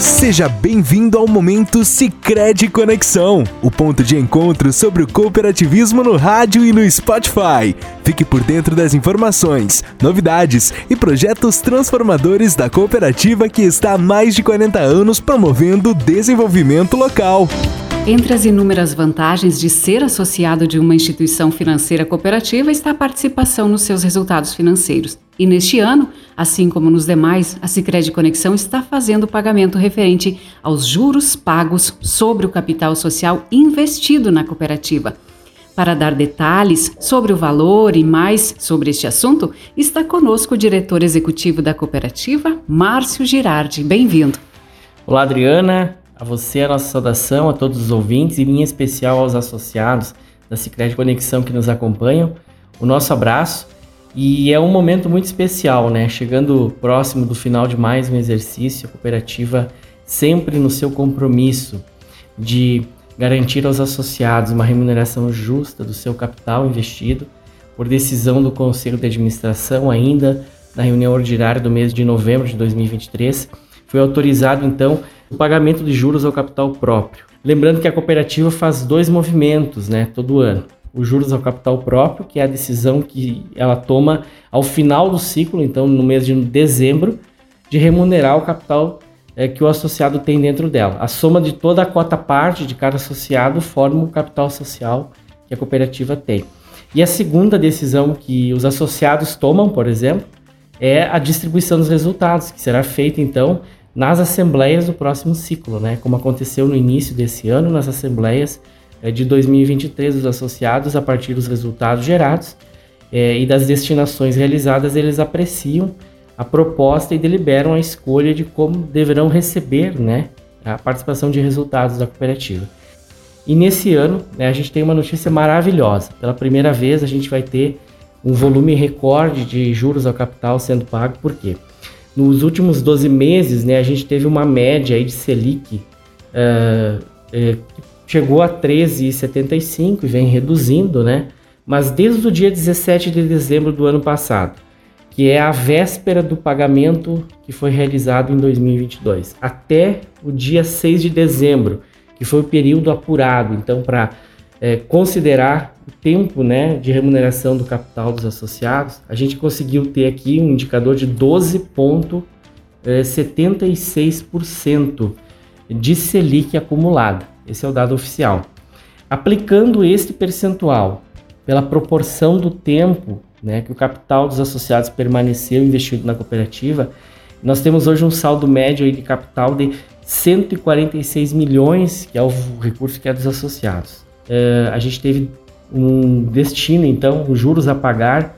Seja bem-vindo ao momento Sicredi Conexão, o ponto de encontro sobre o cooperativismo no rádio e no Spotify. Fique por dentro das informações, novidades e projetos transformadores da cooperativa que está há mais de 40 anos promovendo o desenvolvimento local. Entre as inúmeras vantagens de ser associado de uma instituição financeira cooperativa está a participação nos seus resultados financeiros. E neste ano, assim como nos demais, a Sicredi Conexão está fazendo o pagamento referente aos juros pagos sobre o capital social investido na cooperativa. Para dar detalhes sobre o valor e mais sobre este assunto, está conosco o diretor executivo da cooperativa, Márcio Girardi. Bem-vindo. Olá, Adriana. A você a nossa saudação, a todos os ouvintes e em especial aos associados da Sicredi Conexão que nos acompanham. O nosso abraço e é um momento muito especial, né? Chegando próximo do final de mais um exercício, a cooperativa sempre no seu compromisso de garantir aos associados uma remuneração justa do seu capital investido, por decisão do Conselho de Administração, ainda na reunião ordinária do mês de novembro de 2023, foi autorizado então o pagamento de juros ao capital próprio. Lembrando que a cooperativa faz dois movimentos, né, todo ano. Os juros ao capital próprio, que é a decisão que ela toma ao final do ciclo, então no mês de dezembro, de remunerar o capital é, que o associado tem dentro dela. A soma de toda a cota parte de cada associado forma o capital social que a cooperativa tem. E a segunda decisão que os associados tomam, por exemplo, é a distribuição dos resultados, que será feita então nas assembleias do próximo ciclo, né? Como aconteceu no início desse ano, nas assembleias de 2023 dos associados, a partir dos resultados gerados é, e das destinações realizadas, eles apreciam a proposta e deliberam a escolha de como deverão receber, né, a participação de resultados da cooperativa. E nesse ano, né, a gente tem uma notícia maravilhosa. Pela primeira vez, a gente vai ter um volume recorde de juros ao capital sendo pago. Por quê? Nos últimos 12 meses, né, a gente teve uma média aí de Selic uh, chegou a 13,75 e vem reduzindo, né? Mas desde o dia 17 de dezembro do ano passado, que é a véspera do pagamento que foi realizado em 2022, até o dia 6 de dezembro, que foi o período apurado, então, para é, considerar o tempo né, de remuneração do capital dos associados, a gente conseguiu ter aqui um indicador de 12,76% é, de Selic acumulada. Esse é o dado oficial. Aplicando este percentual pela proporção do tempo né, que o capital dos associados permaneceu investido na cooperativa, nós temos hoje um saldo médio aí de capital de 146 milhões, que é o recurso que é dos associados. Uh, a gente teve um destino, então, os juros a pagar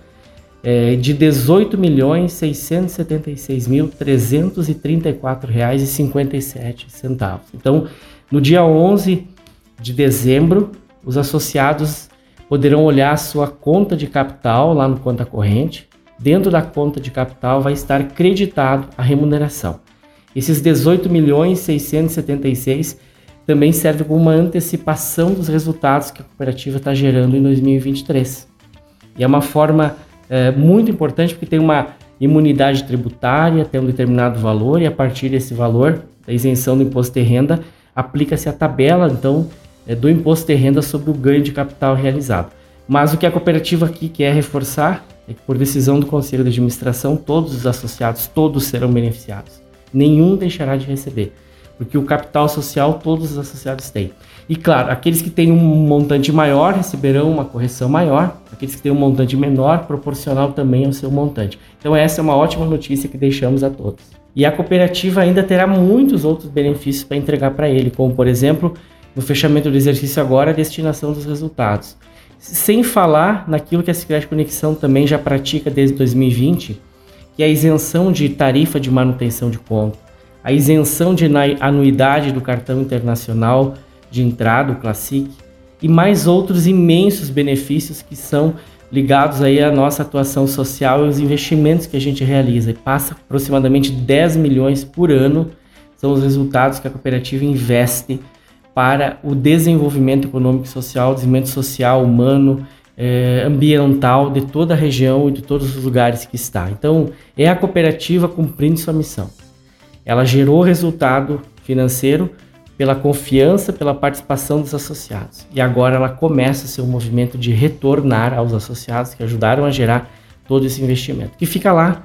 é, de 18 milhões 676 mil 334 reais e 57 centavos. Então, no dia 11 de dezembro, os associados poderão olhar a sua conta de capital lá no conta corrente. Dentro da conta de capital vai estar creditado a remuneração. Esses 18 milhões 676 também serve como uma antecipação dos resultados que a cooperativa está gerando em 2023. E é uma forma é, muito importante porque tem uma imunidade tributária, tem um determinado valor e a partir desse valor, da isenção do imposto de renda, aplica-se a tabela então é, do imposto de renda sobre o ganho de capital realizado. Mas o que a cooperativa aqui quer reforçar é que por decisão do Conselho de Administração, todos os associados, todos serão beneficiados. Nenhum deixará de receber porque o capital social todos os associados têm. E claro, aqueles que têm um montante maior receberão uma correção maior, aqueles que têm um montante menor, proporcional também ao seu montante. Então, essa é uma ótima notícia que deixamos a todos. E a cooperativa ainda terá muitos outros benefícios para entregar para ele, como por exemplo, no fechamento do exercício agora, a destinação dos resultados. Sem falar naquilo que a Secret Conexão também já pratica desde 2020, que é a isenção de tarifa de manutenção de conta a isenção de anuidade do cartão internacional de entrada, o Classic, e mais outros imensos benefícios que são ligados aí à nossa atuação social e os investimentos que a gente realiza. E passa aproximadamente 10 milhões por ano, são os resultados que a cooperativa investe para o desenvolvimento econômico e social, desenvolvimento social, humano, eh, ambiental de toda a região e de todos os lugares que está. Então, é a cooperativa cumprindo sua missão ela gerou resultado financeiro pela confiança, pela participação dos associados. E agora ela começa um movimento de retornar aos associados que ajudaram a gerar todo esse investimento, que fica lá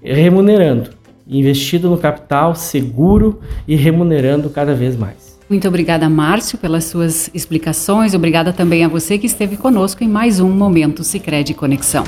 remunerando, investido no capital, seguro e remunerando cada vez mais. Muito obrigada, Márcio, pelas suas explicações. Obrigada também a você que esteve conosco em mais um Momento Sicredi Conexão.